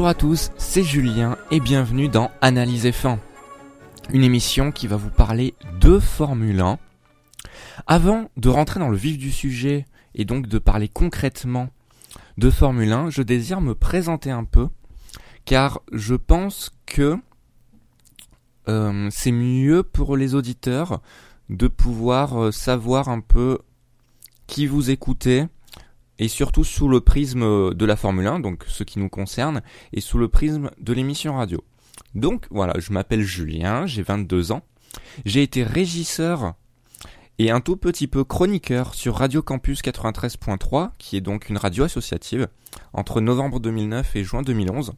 Bonjour à tous, c'est Julien et bienvenue dans Analyse F1, une émission qui va vous parler de Formule 1. Avant de rentrer dans le vif du sujet et donc de parler concrètement de Formule 1, je désire me présenter un peu car je pense que euh, c'est mieux pour les auditeurs de pouvoir euh, savoir un peu qui vous écoutez, et surtout sous le prisme de la Formule 1, donc ce qui nous concerne, et sous le prisme de l'émission radio. Donc voilà, je m'appelle Julien, j'ai 22 ans, j'ai été régisseur et un tout petit peu chroniqueur sur Radio Campus 93.3, qui est donc une radio associative, entre novembre 2009 et juin 2011.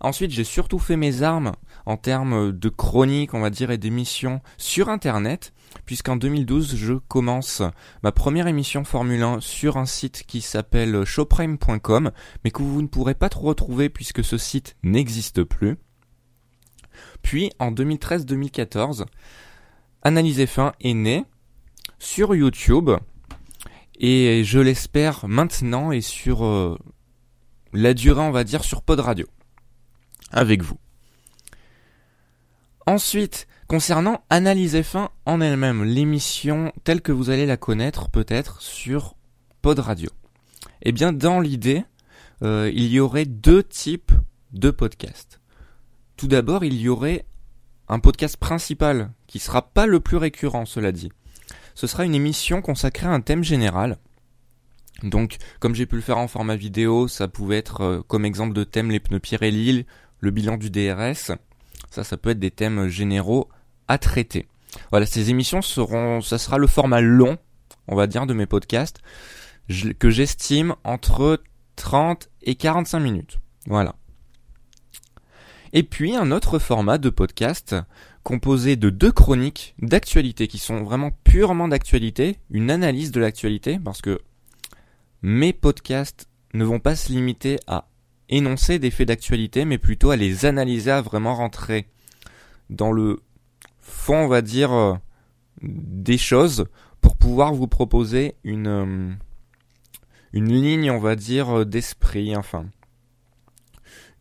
Ensuite, j'ai surtout fait mes armes en termes de chronique, on va dire, et d'émissions sur Internet, puisqu'en 2012, je commence ma première émission Formule 1 sur un site qui s'appelle showprime.com, mais que vous ne pourrez pas trop retrouver puisque ce site n'existe plus. Puis, en 2013-2014, Analyse F1 est né sur YouTube, et je l'espère maintenant et sur euh, la durée, on va dire, sur Pod Radio, avec vous. Ensuite, concernant Analyse F1 en elle-même, l'émission telle que vous allez la connaître peut-être sur Pod Radio. Eh bien, dans l'idée, euh, il y aurait deux types de podcasts. Tout d'abord, il y aurait un podcast principal, qui sera pas le plus récurrent, cela dit. Ce sera une émission consacrée à un thème général. Donc, comme j'ai pu le faire en format vidéo, ça pouvait être euh, comme exemple de thème les pneus Pirelli, le bilan du DRS, ça, ça peut être des thèmes généraux à traiter. Voilà, ces émissions seront, ça sera le format long, on va dire, de mes podcasts, que j'estime entre 30 et 45 minutes. Voilà. Et puis un autre format de podcast composé de deux chroniques d'actualité qui sont vraiment purement d'actualité, une analyse de l'actualité, parce que mes podcasts ne vont pas se limiter à énoncer des faits d'actualité, mais plutôt à les analyser, à vraiment rentrer dans le fond, on va dire, euh, des choses pour pouvoir vous proposer une, euh, une ligne, on va dire, euh, d'esprit, enfin,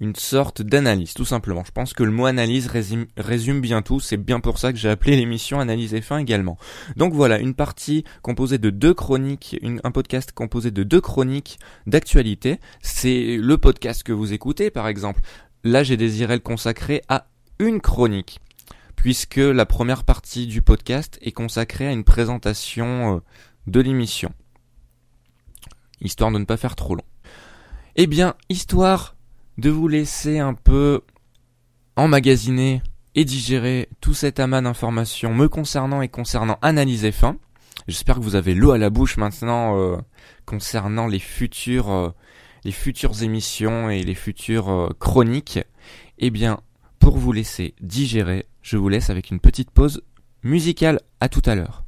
une sorte d'analyse, tout simplement. Je pense que le mot analyse résume, bien tout, c'est bien pour ça que j'ai appelé l'émission Analyse F1 également. Donc voilà, une partie composée de deux chroniques, un podcast composé de deux chroniques d'actualité, c'est le podcast que vous écoutez par exemple. Là j'ai désiré le consacrer à une chronique, puisque la première partie du podcast est consacrée à une présentation euh, de l'émission, histoire de ne pas faire trop long. Eh bien, histoire de vous laisser un peu emmagasiner et digérer tout cet amas d'informations me concernant et concernant Analyse F1. J'espère que vous avez l'eau à la bouche maintenant euh, concernant les futures, euh, les futures émissions et les futures chroniques. Eh bien, pour vous laisser digérer, je vous laisse avec une petite pause musicale. À tout à l'heure.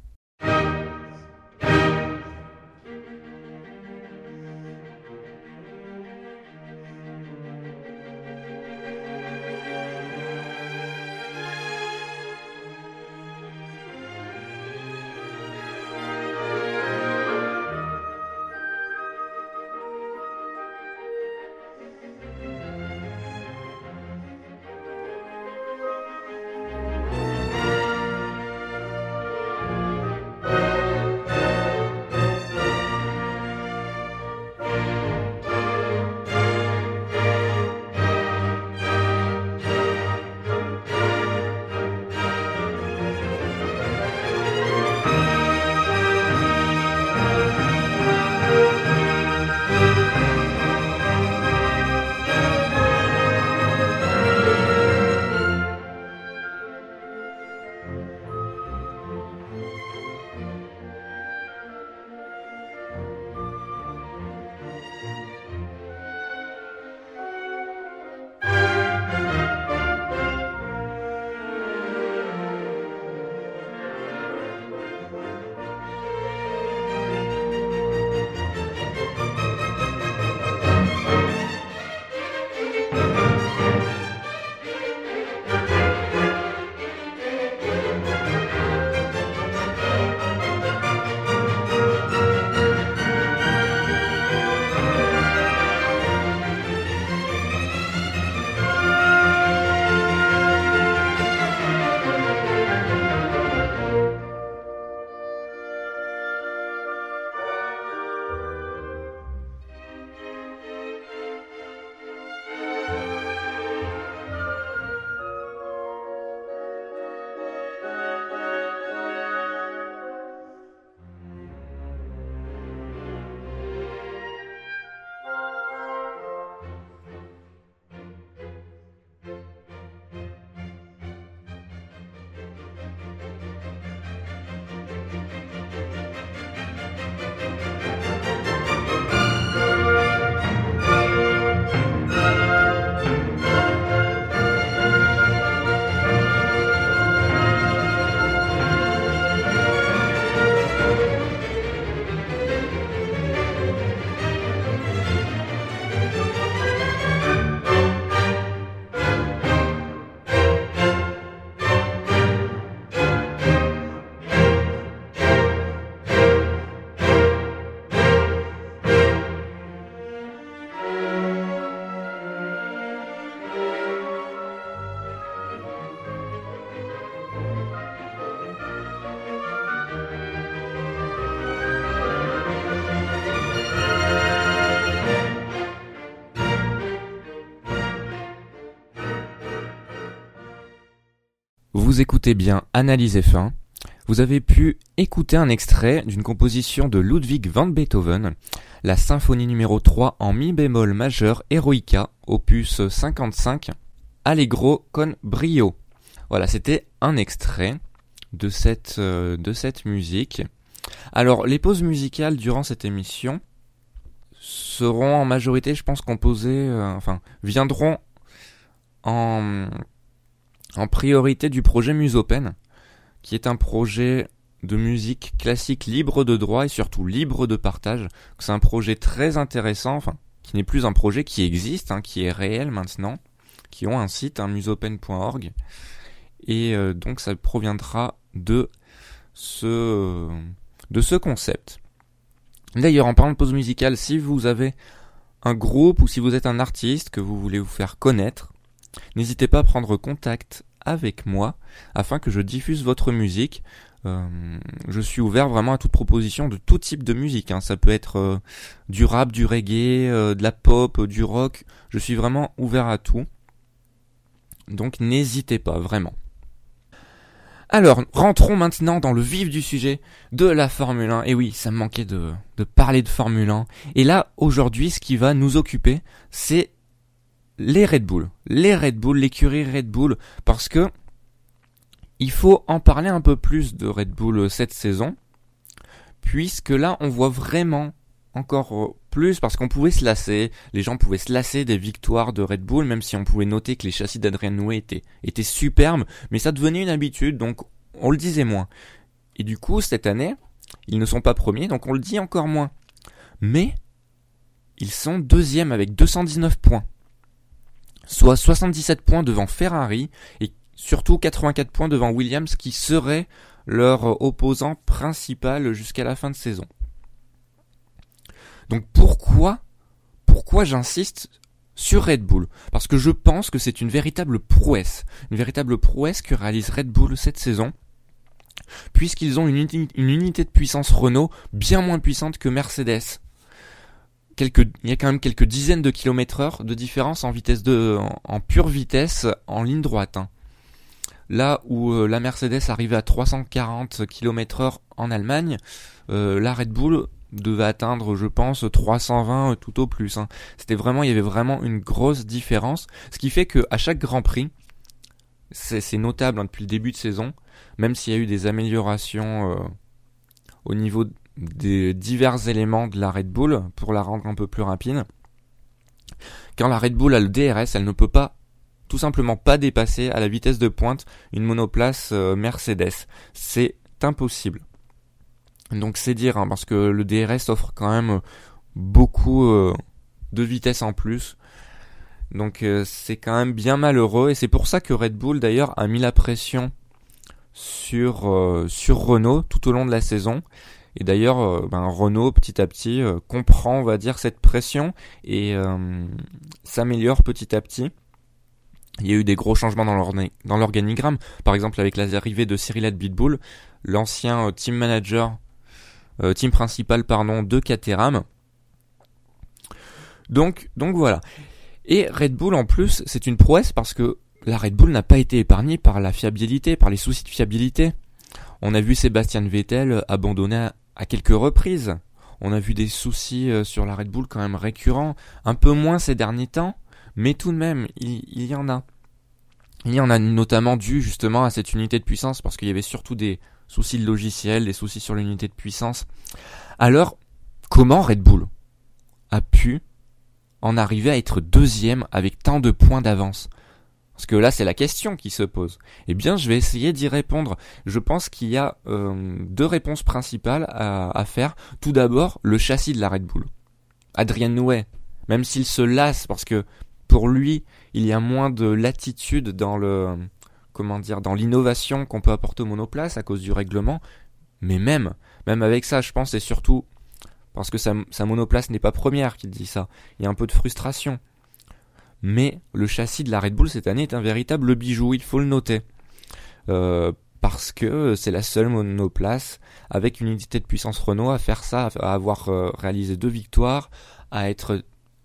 Vous écoutez bien Analyse F1. Vous avez pu écouter un extrait d'une composition de Ludwig van Beethoven, la symphonie numéro 3 en mi bémol majeur Eroica, opus 55, Allegro con brio. Voilà, c'était un extrait de cette, euh, de cette musique. Alors, les pauses musicales durant cette émission seront en majorité, je pense, composées, euh, enfin, viendront en, en priorité du projet Musopen, qui est un projet de musique classique libre de droit et surtout libre de partage. C'est un projet très intéressant, enfin, qui n'est plus un projet qui existe, hein, qui est réel maintenant, qui ont un site, un musopen.org, et euh, donc ça proviendra de ce, de ce concept. D'ailleurs, en parlant de pause musicale, si vous avez un groupe ou si vous êtes un artiste que vous voulez vous faire connaître, n'hésitez pas à prendre contact avec moi afin que je diffuse votre musique. Euh, je suis ouvert vraiment à toute proposition de tout type de musique. Hein. Ça peut être euh, du rap, du reggae, euh, de la pop, du rock. Je suis vraiment ouvert à tout. Donc n'hésitez pas, vraiment. Alors, rentrons maintenant dans le vif du sujet de la Formule 1. Et oui, ça me manquait de, de parler de Formule 1. Et là, aujourd'hui, ce qui va nous occuper, c'est les Red Bull. Les Red Bull, l'écurie Red Bull. Parce que il faut en parler un peu plus de Red Bull cette saison. Puisque là, on voit vraiment encore plus parce qu'on pouvait se lasser, les gens pouvaient se lasser des victoires de Red Bull, même si on pouvait noter que les châssis d'Adrien Noué étaient, étaient superbes, mais ça devenait une habitude, donc on le disait moins. Et du coup, cette année, ils ne sont pas premiers, donc on le dit encore moins. Mais, ils sont deuxièmes avec 219 points. Soit 77 points devant Ferrari, et surtout 84 points devant Williams, qui serait leur opposant principal jusqu'à la fin de saison. Donc pourquoi, pourquoi j'insiste sur Red Bull? Parce que je pense que c'est une véritable prouesse, une véritable prouesse que réalise Red Bull cette saison, puisqu'ils ont une, unité de puissance Renault bien moins puissante que Mercedes. Quelques, il y a quand même quelques dizaines de kilomètres heure de différence en vitesse de, en, pure vitesse en ligne droite. Hein. Là où euh, la Mercedes arrivait à 340 km heure en Allemagne, euh, la Red Bull devait atteindre, je pense, 320 tout au plus. Hein. C'était vraiment, il y avait vraiment une grosse différence, ce qui fait que à chaque Grand Prix, c'est notable hein, depuis le début de saison, même s'il y a eu des améliorations euh, au niveau des divers éléments de la Red Bull pour la rendre un peu plus rapide. Quand la Red Bull a le DRS, elle ne peut pas tout simplement pas dépasser à la vitesse de pointe une monoplace euh, Mercedes. C'est impossible. Donc c'est dire, hein, parce que le DRS offre quand même beaucoup euh, de vitesse en plus. Donc euh, c'est quand même bien malheureux et c'est pour ça que Red Bull d'ailleurs a mis la pression sur sur Renault tout au long de la saison. Et d'ailleurs, ben, Renault petit à petit comprend, on va dire, cette pression et s'améliore petit à petit. Il y a eu des gros changements dans l'organigramme, par exemple avec l'arrivée de Cyril Bitbull, l'ancien team manager euh, team principal pardon de Caterham. Donc donc voilà. Et Red Bull en plus, c'est une prouesse parce que la Red Bull n'a pas été épargnée par la fiabilité, par les soucis de fiabilité. On a vu Sébastien Vettel abandonner à quelques reprises. On a vu des soucis euh, sur la Red Bull quand même récurrents, un peu moins ces derniers temps, mais tout de même, il, il y en a. Il y en a notamment dû justement à cette unité de puissance parce qu'il y avait surtout des soucis de logiciel, des soucis sur l'unité de puissance. Alors, comment Red Bull a pu en arriver à être deuxième avec tant de points d'avance? Parce que là, c'est la question qui se pose. Eh bien, je vais essayer d'y répondre. Je pense qu'il y a euh, deux réponses principales à, faire. Tout d'abord, le châssis de la Red Bull. Adrien Nouet, même s'il se lasse parce que pour lui, il y a moins de latitude dans le comment dire, dans l'innovation qu'on peut apporter au monoplace à cause du règlement. Mais même, même avec ça, je pense, c'est surtout parce que sa, monoplace n'est pas première qu'il dit ça. Il y a un peu de frustration. Mais le châssis de la Red Bull cette année est un véritable bijou, il faut le noter. Euh, parce que c'est la seule monoplace avec une unité de puissance Renault à faire ça, à avoir euh, réalisé deux victoires, à être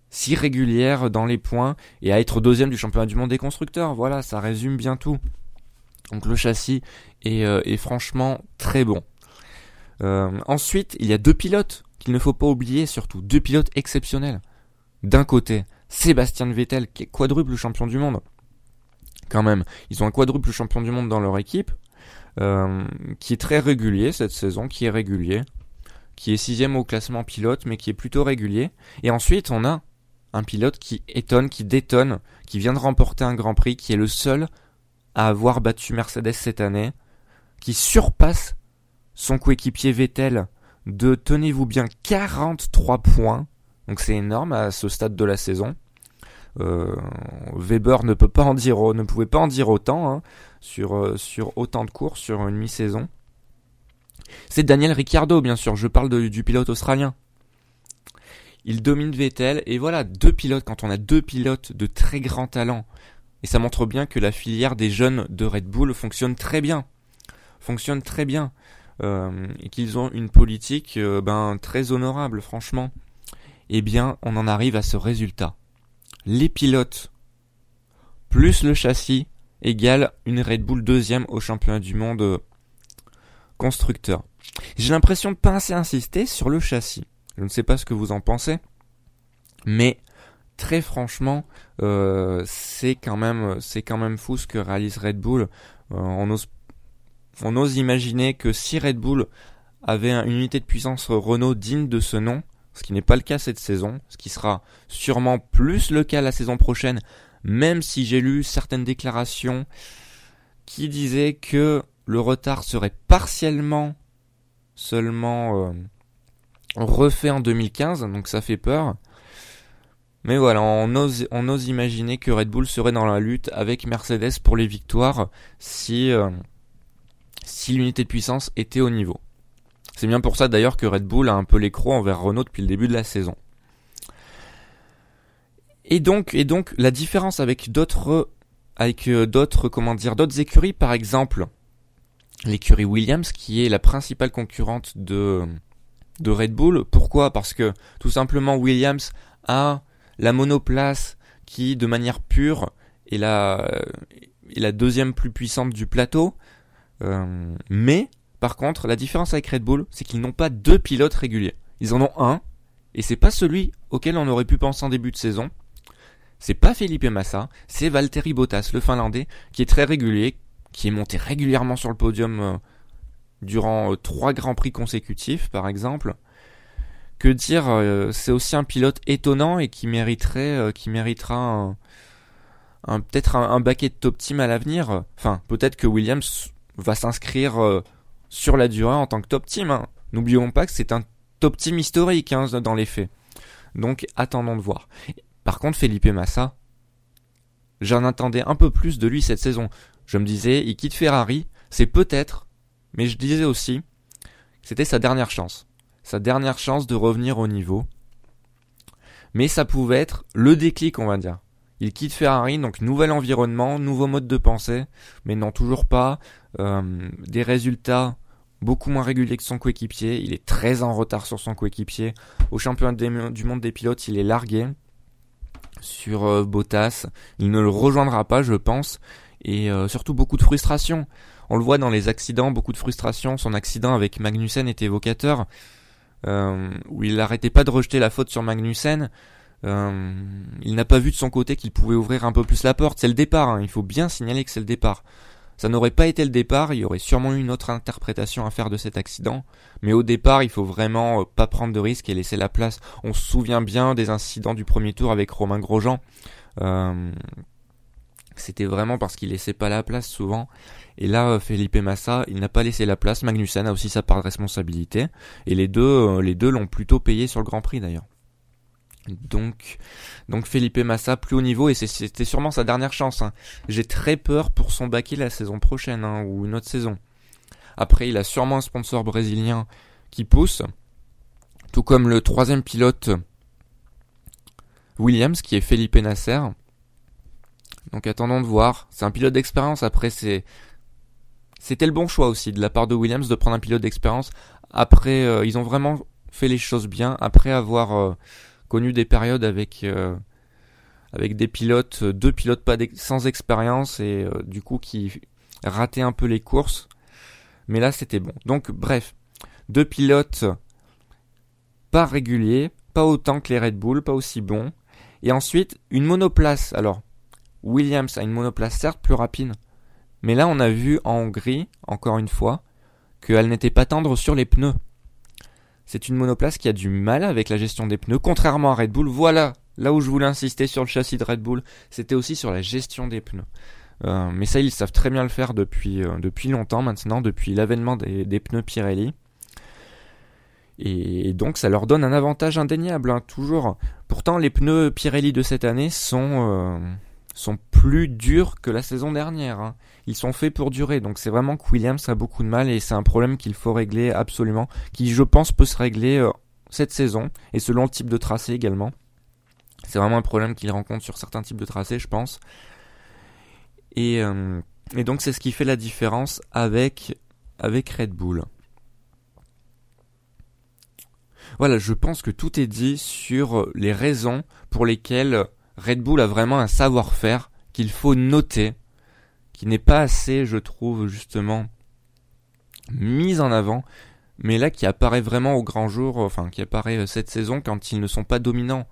si régulière dans les points et à être deuxième du championnat du monde des constructeurs. Voilà, ça résume bien tout. Donc le châssis est, est franchement très bon. ensuite, il y a deux pilotes qu'il ne faut pas oublier, surtout deux pilotes exceptionnels. D'un côté, Sébastien Vettel, qui est quadruple champion du monde. Quand même, ils ont un quadruple champion du monde dans leur équipe, euh, qui est très régulier cette saison, qui est régulier, qui est sixième au classement pilote, mais qui est plutôt régulier. Et ensuite, on a un pilote qui étonne, qui détonne, qui vient de remporter un Grand Prix, qui est le seul à avoir battu Mercedes cette année, qui surpasse son coéquipier Vettel de, tenez-vous bien, 43 points. Donc c'est énorme à ce stade de la saison. Euh, Weber ne peut pas en dire, ne pouvait pas en dire autant hein, sur, euh, sur autant de courses sur une mi-saison. C'est Daniel Ricciardo, bien sûr. Je parle du pilote australien. Il domine Vettel et voilà deux pilotes. Quand on a deux pilotes de très grand talent, et ça montre bien que la filière des jeunes de Red Bull fonctionne très bien, fonctionne très bien. Euh, et qu'ils ont une politique euh, ben, très honorable, franchement, eh bien, on en arrive à ce résultat. Les pilotes plus le châssis égale une Red Bull deuxième au championnat du monde euh, constructeur. J'ai l'impression de pas assez insister sur le châssis. Je ne sais pas ce que vous en pensez, mais très franchement, c'est quand même c'est quand même fou ce que réalise Red Bull. on ose on ose imaginer que si Red Bull avait une unité de puissance Renault digne de ce nom, ce qui n'est pas le cas cette saison, ce qui sera sûrement plus le cas la saison prochaine, même si j'ai lu certaines déclarations qui disaient que le retard serait partiellement seulement euh, refait en 2015, donc ça fait peur. Mais voilà, on ose, imaginer que Red Bull serait dans la lutte avec Mercedes pour les victoires si, euh, si l'unité de puissance était au niveau. C'est bien pour ça d'ailleurs que Red Bull a un peu l'écro envers Renault depuis le début de la saison. Et donc, et donc la différence avec d'autres avec euh, d'autres comment dire d'autres écuries par exemple l'écurie Williams qui est la principale concurrente de Red Bull. Pourquoi? Parce que tout simplement Williams a la monoplace qui de manière pure est la est la deuxième plus puissante du plateau. Euh, mais, par contre, la différence avec Red Bull, c'est qu'ils n'ont pas deux pilotes réguliers. Ils en ont un, et c'est pas celui auquel on aurait pu penser en début de saison. C'est pas Felipe Massa, c'est Valtteri Bottas, le Finlandais, qui est très régulier, qui est monté régulièrement sur le podium euh, durant euh, trois grands prix consécutifs, par exemple. Que dire, c'est aussi un pilote étonnant et qui mériterait, qui méritera peut-être un, un, baquet de top team à l'avenir. Enfin, peut-être que Williams va s'inscrire euh, sur la durée en tant que top team. Hein. N'oublions pas que c'est un top team historique hein, dans les faits. Donc attendons de voir. Par contre, Felipe Massa, j'en attendais un peu plus de lui cette saison. Je me disais, il quitte Ferrari, c'est peut-être, mais je disais aussi, c'était sa dernière chance. Sa dernière chance de revenir au niveau. Mais ça pouvait être le déclic, on va dire. Il quitte Ferrari, donc nouvel environnement, nouveau mode de pensée, mais non toujours pas. Euh, des résultats beaucoup moins réguliers que son coéquipier. Il est très en retard sur son coéquipier. Au championnat du monde des pilotes, il est largué sur euh, Bottas. Il ne le rejoindra pas, je pense. Et euh, surtout beaucoup de frustration. On le voit dans les accidents, beaucoup de frustration. Son accident avec Magnussen était évocateur, où il n'arrêtait pas de rejeter la faute sur Magnussen. il n'a pas vu de son côté qu'il pouvait ouvrir un peu plus la porte. C'est le départ, hein. il faut bien signaler que c'est le départ. Ça n'aurait pas été le départ, il y aurait sûrement eu une autre interprétation à faire de cet accident, mais au départ, il faut vraiment euh, pas prendre de risques et laisser la place. On se souvient bien des incidents du premier tour avec Romain Grosjean. Euh, c'était vraiment parce qu'il laissait pas la place souvent. Et là, euh, Felipe Massa, il n'a pas laissé la place. Magnussen a aussi sa part de responsabilité. Et les deux, les deux l'ont plutôt payé sur le Grand Prix d'ailleurs. Donc, donc Felipe Massa plus haut niveau et c'était sûrement sa dernière chance. Hein. J'ai très peur pour son baquet la saison prochaine hein, ou une autre saison. Après, il a sûrement un sponsor brésilien qui pousse, tout comme le troisième pilote Williams qui est Felipe Nasser. Donc attendons de voir. C'est un pilote d'expérience. Après, c'est c'était le bon choix aussi de la part de Williams de prendre un pilote d'expérience. Après, euh, ils ont vraiment fait les choses bien après avoir euh, connu des périodes avec euh, avec des pilotes, deux pilotes sans expérience et euh, du coup qui raté un peu les courses. Mais là, c'était bon. Donc, bref, deux pilotes pas réguliers, pas autant que les Red Bull, pas aussi bons. Et ensuite, une monoplace. Alors, Williams a une monoplace certes plus rapide, mais là on a vu en Hongrie, encore une fois, qu'elle n'était pas tendre sur les pneus. C'est une monoplace qui a du mal avec la gestion des pneus, contrairement à Red Bull. Voilà, là où je voulais insister sur le châssis de Red Bull, c'était aussi sur la gestion des pneus. Euh, mais ça, ils savent très bien le faire depuis, euh, depuis longtemps maintenant, depuis l'avènement des pneus Pirelli. Et donc ça leur donne un avantage indéniable, hein, toujours. Pourtant les pneus Pirelli de cette année sont, euh, sont plus durs que la saison dernière. Hein. Ils sont faits pour durer, donc c'est vraiment que Williams a beaucoup de mal et c'est un problème qu'il faut régler absolument, qui je pense peut se régler euh, cette saison, et selon le type de tracé également. C'est vraiment un problème qu'il rencontre sur certains types de tracés, je pense. Et, euh, et donc c'est ce qui fait la différence avec, avec Red Bull. Voilà, je pense que tout est dit sur les raisons pour lesquelles Red Bull a vraiment un savoir-faire qu'il faut noter, qui n'est pas assez, je trouve, justement, mis en avant, mais là qui apparaît vraiment au grand jour, enfin qui apparaît euh, cette saison quand ils ne sont pas dominants.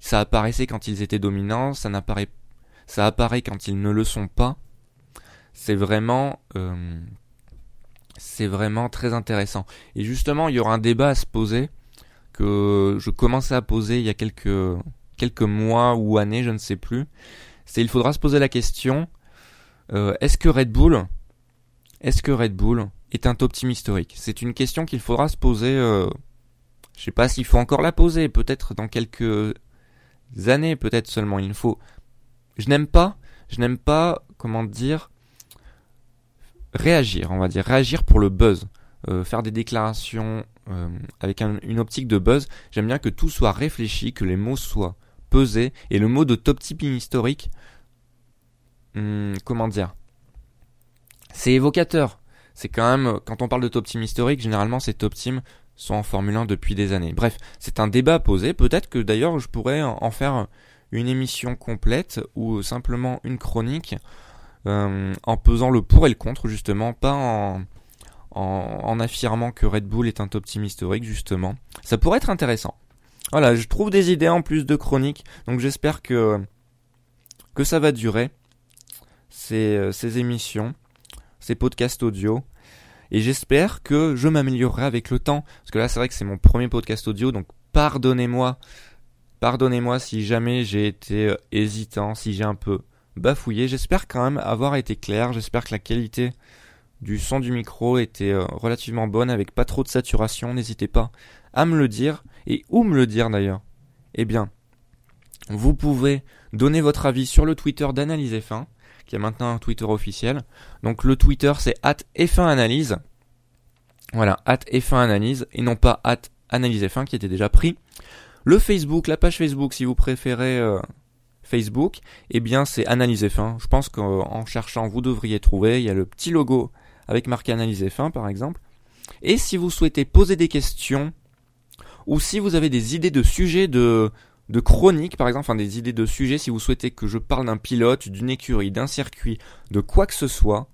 Ça apparaissait quand ils étaient dominants, ça n'apparaît, ça apparaît quand ils ne le sont pas. C'est vraiment, euh, c'est vraiment très intéressant. Et justement, il y aura un débat à se poser que je commençais à poser il y a quelques, quelques mois ou années, je ne sais plus. C'est il faudra se poser la question euh, est-ce que Red Bull est-ce que Red Bull est un top team historique? C'est une question qu'il faudra se poser. Euh, je sais pas s'il faut encore la poser, peut-être dans quelques années, peut-être seulement. Il faut. Je n'aime pas, comment dire, réagir, on va dire, réagir pour le buzz. Euh, faire des déclarations euh, avec une optique de buzz. J'aime bien que tout soit réfléchi, que les mots soient pesés. Et le mot de top tipping historique, hmm, comment dire C'est évocateur. C'est quand même, quand on parle de top team historique, généralement ces top teams sont en Formule 1 depuis des années. Bref, c'est un débat à poser. Peut-être que d'ailleurs je pourrais en faire une émission complète ou simplement une chronique euh, en pesant le pour et le contre justement, pas en, en, affirmant que Red Bull est un top team historique justement. Ça pourrait être intéressant. Voilà, je trouve des idées en plus de chroniques, donc j'espère que que ça va durer ces, euh, ces émissions, ces podcasts audio. Et j'espère que je m'améliorerai avec le temps. Parce que là, c'est vrai que c'est mon premier podcast audio, donc pardonnez-moi. Pardonnez-moi si jamais j'ai été euh, hésitant, si j'ai un peu bafouillé. J'espère quand même avoir été clair. J'espère que la qualité du son du micro était euh, relativement bonne avec pas trop de saturation, n'hésitez pas à me le dire et où me le dire d'ailleurs. Eh bien, vous pouvez donner votre avis sur le Twitter d'Analyse F1, qui est maintenant un Twitter officiel. Donc le Twitter c'est at F1Analyse. Voilà, at F1Analyse et non pas at Analyse F1 qui était déjà pris. Le Facebook, la page Facebook si vous préférez euh, Facebook, eh bien c'est Analyse F1. Je pense qu'en cherchant vous devriez trouver. Il y a le petit logo avec marqué analyse F1 par exemple. Et si vous souhaitez poser des questions, ou si vous avez des idées de sujets de, de chronique par exemple, enfin des idées de sujets, si vous souhaitez que je parle d'un pilote, d'une écurie, d'un circuit, de quoi que ce soit,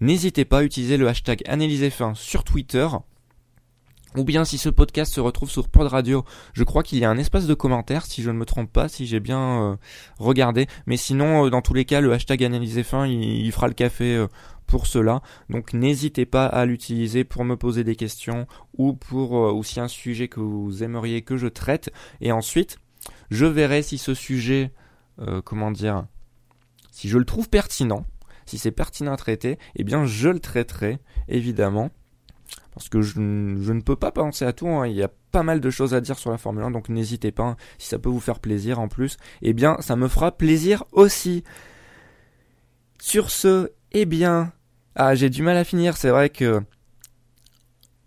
n'hésitez pas à utiliser le hashtag analyse F1 sur Twitter ou bien si ce podcast se retrouve sur Pod Radio, je crois qu'il y a un espace de commentaires, si je ne me trompe pas, si j'ai bien euh, regardé. Mais sinon, euh, dans tous les cas, le hashtag analyse fin, il, fera le café euh, pour cela. Donc n'hésitez pas à l'utiliser pour me poser des questions ou pour aussi un sujet que vous aimeriez que je traite. Et ensuite, je verrai si ce sujet, comment dire, si je le trouve pertinent, si c'est pertinent à traiter, eh bien je le traiterai, évidemment parce que je, ne peux pas penser à tout. Hein. Il y a pas mal de choses à dire sur la Formule 1, donc n'hésitez pas. Hein. Si ça peut vous faire plaisir en plus, eh bien, ça me fera plaisir aussi. Sur ce, eh bien, ah, j'ai du mal à finir. C'est vrai que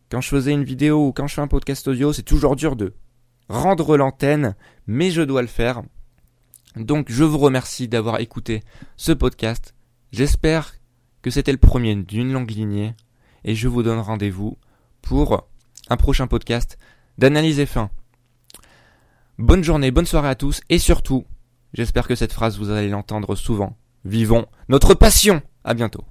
quand je faisais une vidéo ou quand je fais un podcast audio, c'est toujours dur de rendre l'antenne, mais je dois le faire. Donc, je vous remercie d'avoir écouté ce podcast. J'espère que c'était le premier d'une longue lignée et je vous donne rendez-vous pour un prochain podcast d'analyse F1. Bonne journée, bonne soirée à tous et surtout, j'espère que cette phrase vous allez l'entendre souvent. Vivons notre passion. À bientôt.